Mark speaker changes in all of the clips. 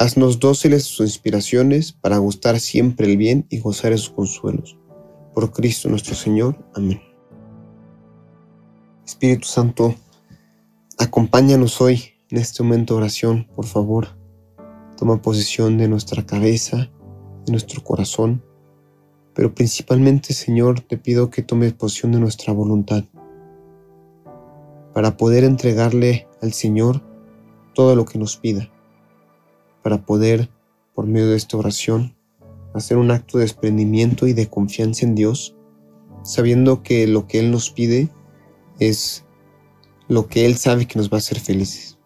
Speaker 1: haznos dóciles sus inspiraciones para gustar siempre el bien y gozar de sus consuelos. Por Cristo nuestro Señor. Amén. Espíritu Santo, acompáñanos hoy en este momento de oración, por favor. Toma posesión de nuestra cabeza, de nuestro corazón, pero principalmente, Señor, te pido que tomes posesión de nuestra voluntad para poder entregarle al Señor todo lo que nos pida, para poder, por medio de esta oración, hacer un acto de desprendimiento y de confianza en Dios, sabiendo que lo que Él nos pide es lo que Él sabe que nos va a hacer felices.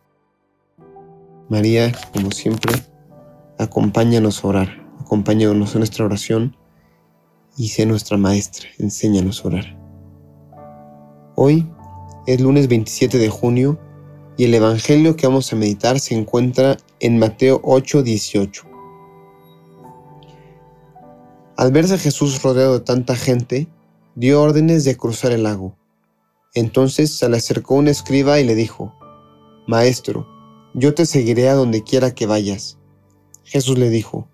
Speaker 1: María, como siempre, acompáñanos a orar, acompáñanos en nuestra oración y sé nuestra maestra, enséñanos a orar. Hoy es lunes 27 de junio y el Evangelio que vamos a meditar se encuentra en Mateo 8, 18. Al verse Jesús rodeado de tanta gente, dio órdenes de cruzar el lago. Entonces se le acercó un escriba y le dijo, Maestro, yo te seguiré a donde quiera que vayas. Jesús le dijo,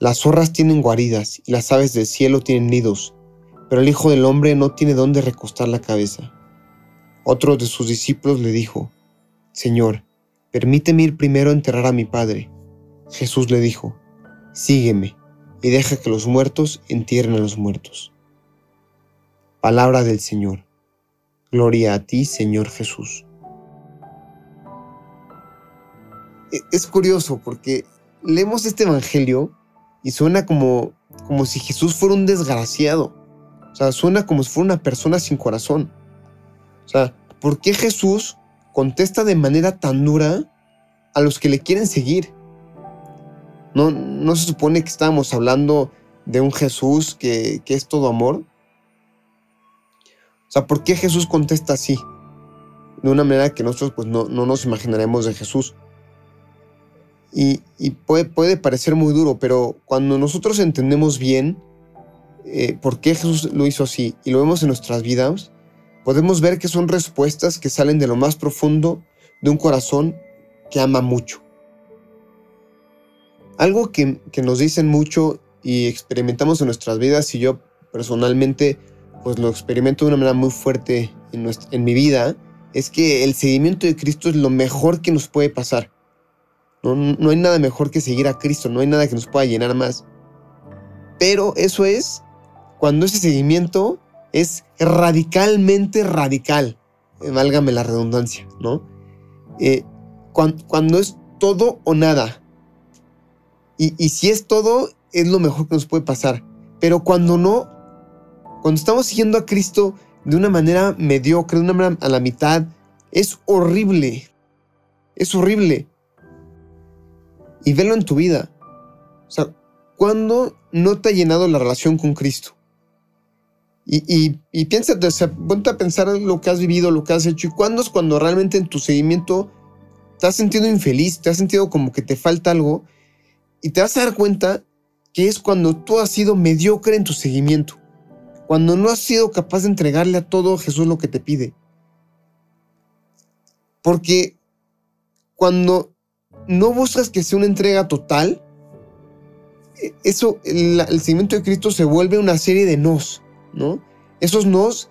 Speaker 1: Las zorras tienen guaridas y las aves del cielo tienen nidos, pero el Hijo del Hombre no tiene dónde recostar la cabeza. Otro de sus discípulos le dijo, Señor, permíteme ir primero a enterrar a mi padre. Jesús le dijo, Sígueme y deja que los muertos entierren a los muertos. Palabra del Señor. Gloria a ti, Señor Jesús. E-, es curioso porque leemos este Evangelio y suena como, como si Jesús fuera un desgraciado. O sea, suena como si fuera una persona sin corazón. O sea, ¿por qué Jesús contesta de manera tan dura a los que le quieren seguir? ¿No, no se supone que estábamos hablando de un Jesús que, es todo amor? O sea, ¿por qué Jesús contesta así? De una manera que nosotros pues, no, nos imaginaremos de Jesús. Y, puede, puede, parecer muy duro, pero cuando nosotros entendemos bien eh, por qué Jesús lo hizo así y lo vemos en nuestras vidas, podemos ver que son respuestas que salen de lo más profundo de un corazón que ama mucho. Algo que, nos dicen mucho y experimentamos en nuestras vidas y yo personalmente pues lo experimento de una manera muy fuerte en, en mi vida, es que el seguimiento de Cristo es lo mejor que nos puede pasar. No, no, hay nada mejor que seguir a Cristo, no hay nada que nos pueda llenar más. Pero eso es cuando ese seguimiento es radicalmente radical, eh, válgame la redundancia, ¿no? Eh, cuando, es todo o nada. Y, y si es todo, es lo mejor que nos puede pasar. Pero cuando no, cuando estamos siguiendo a Cristo de una manera mediocre, de una manera a la mitad, es horrible. Es horrible. Y velo en tu vida. O sea, ¿cuándo no te ha llenado la relación con Cristo? Y, y, y piensa, ponte a pensar lo que has vivido, lo que has hecho. ¿Y cuándo es cuando realmente en tu seguimiento te has sentido infeliz, te has sentido como que te falta algo? Y te vas a dar cuenta que es cuando tú has sido mediocre en tu seguimiento. Cuando no has sido capaz de entregarle a todo Jesús lo que te pide. Porque cuando no buscas que sea una entrega total, e, eso, el, el seguimiento de Cristo se vuelve una serie de nos ¿no? Esos nos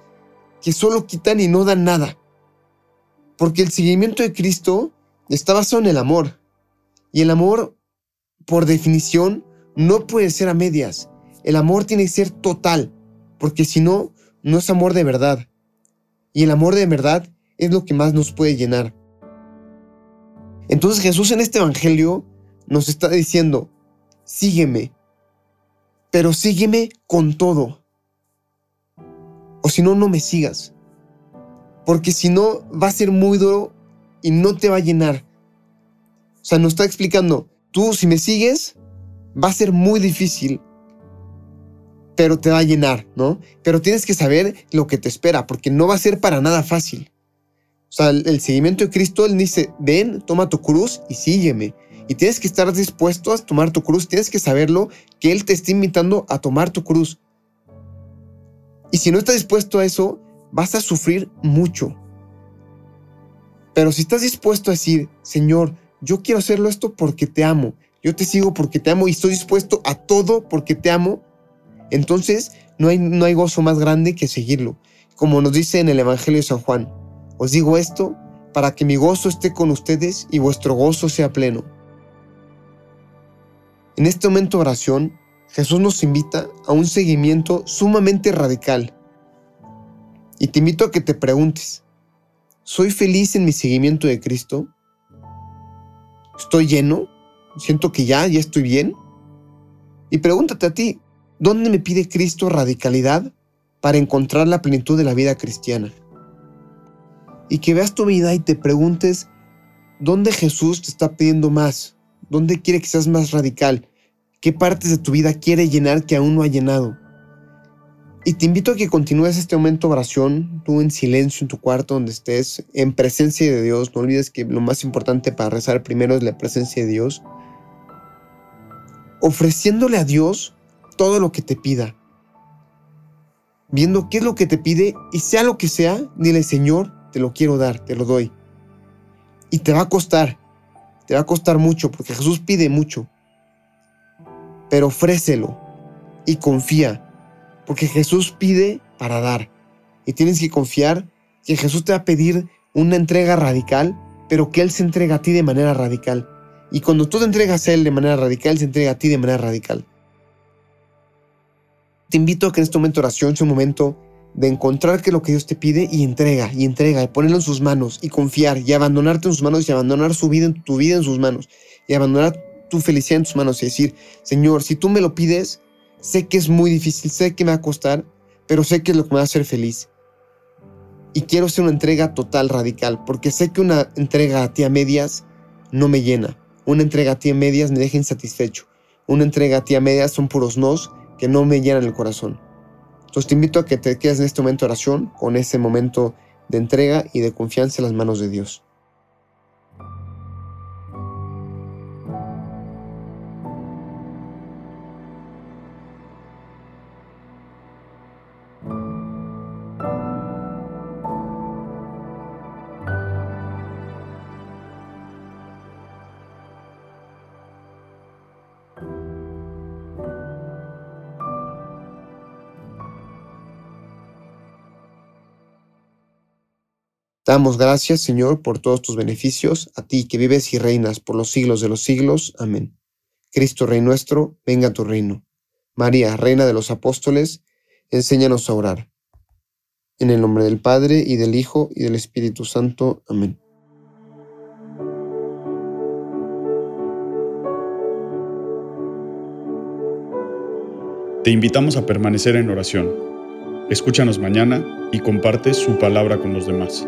Speaker 1: que solo quitan y no dan nada. Porque el seguimiento de Cristo está basado en el amor. Y el amor, por definición, no puede ser a medias. El amor tiene que ser total, porque si no, no es amor de verdad. Y el amor de verdad es lo que más nos puede llenar. Entonces Jesús en este Evangelio nos está diciendo, sígueme, pero sígueme con todo. O si no, no me sigas. Porque si no, va a ser muy duro y no te va a llenar. O sea, nos está explicando, tú si me sigues, va a ser muy difícil, pero te va a llenar, ¿no? Pero tienes que saber lo que te espera, porque no va a ser para nada fácil. O sea, el, seguimiento de Cristo, Él dice, ven, toma tu cruz y sígueme. Y tienes que estar dispuesto a tomar tu cruz, tienes que saberlo, que Él te está invitando a tomar tu cruz. Y si no estás dispuesto a eso, vas a sufrir mucho. Pero si estás dispuesto a decir, Señor, yo quiero hacerlo esto porque te amo, yo te sigo porque te amo y estoy dispuesto a todo porque te amo, entonces no hay, no hay gozo más grande que seguirlo. Como nos dice en el Evangelio de San Juan, os digo esto para que mi gozo esté con ustedes y vuestro gozo sea pleno. En este momento de oración, Jesús nos invita a un seguimiento sumamente radical. Y te invito a que te preguntes, ¿soy feliz en mi seguimiento de Cristo? ¿Estoy lleno? ¿Siento que ya, ya estoy bien? Y pregúntate a ti, ¿dónde me pide Cristo radicalidad para encontrar la plenitud de la vida cristiana? Y que veas tu vida y te preguntes, ¿dónde Jesús te está pidiendo más? ¿Dónde quiere que seas más radical? ¿Qué partes de tu vida quiere llenar que aún no ha llenado? Y te invito a que continúes este momento de oración, tú en silencio en tu cuarto donde estés, en presencia de Dios. No olvides que lo más importante para rezar primero es la presencia de Dios. Ofreciéndole a Dios todo lo que te pida. Viendo qué es lo que te pide y sea lo que sea, dile Señor, te lo quiero dar, te lo doy. Y te va a costar, te va a costar mucho porque Jesús pide mucho. Pero ofrécelo y confía porque Jesús pide para dar. Y tienes que confiar que Jesús te va a pedir una entrega radical, pero que Él se entrega a ti de manera radical. Y cuando tú te entregas a Él de manera radical, Él se entrega a ti de manera radical. Te invito a que en este momento de oración sea un momento de encontrar que lo que Dios te pide y entrega, y entrega, y ponerlo en sus manos, y confiar, y abandonarte en sus manos, y abandonar su vida, tu vida en sus manos, y abandonar tu felicidad en tus manos, y decir, Señor, si tú me lo pides, Sé que es muy difícil, sé que me va a costar, pero sé que es lo que me va a hacer feliz. Y quiero hacer una entrega total, radical, porque sé que una entrega a ti a medias no me llena. Una entrega a ti a medias me deja insatisfecho. Una entrega a ti a medias son puros nos que no me llenan el corazón. Entonces te invito a que te quedes en este momento de oración, con ese momento de entrega y de confianza en las manos de Dios. Damos gracias, Señor, por todos tus beneficios, a ti que vives y reinas por los siglos de los siglos. Amén. Cristo Rey nuestro, venga a tu reino. María, Reina de los Apóstoles, enséñanos a orar. En el nombre del Padre, y del Hijo, y del Espíritu Santo. Amén.
Speaker 2: Te invitamos a permanecer en oración. Escúchanos mañana y comparte su palabra con los demás.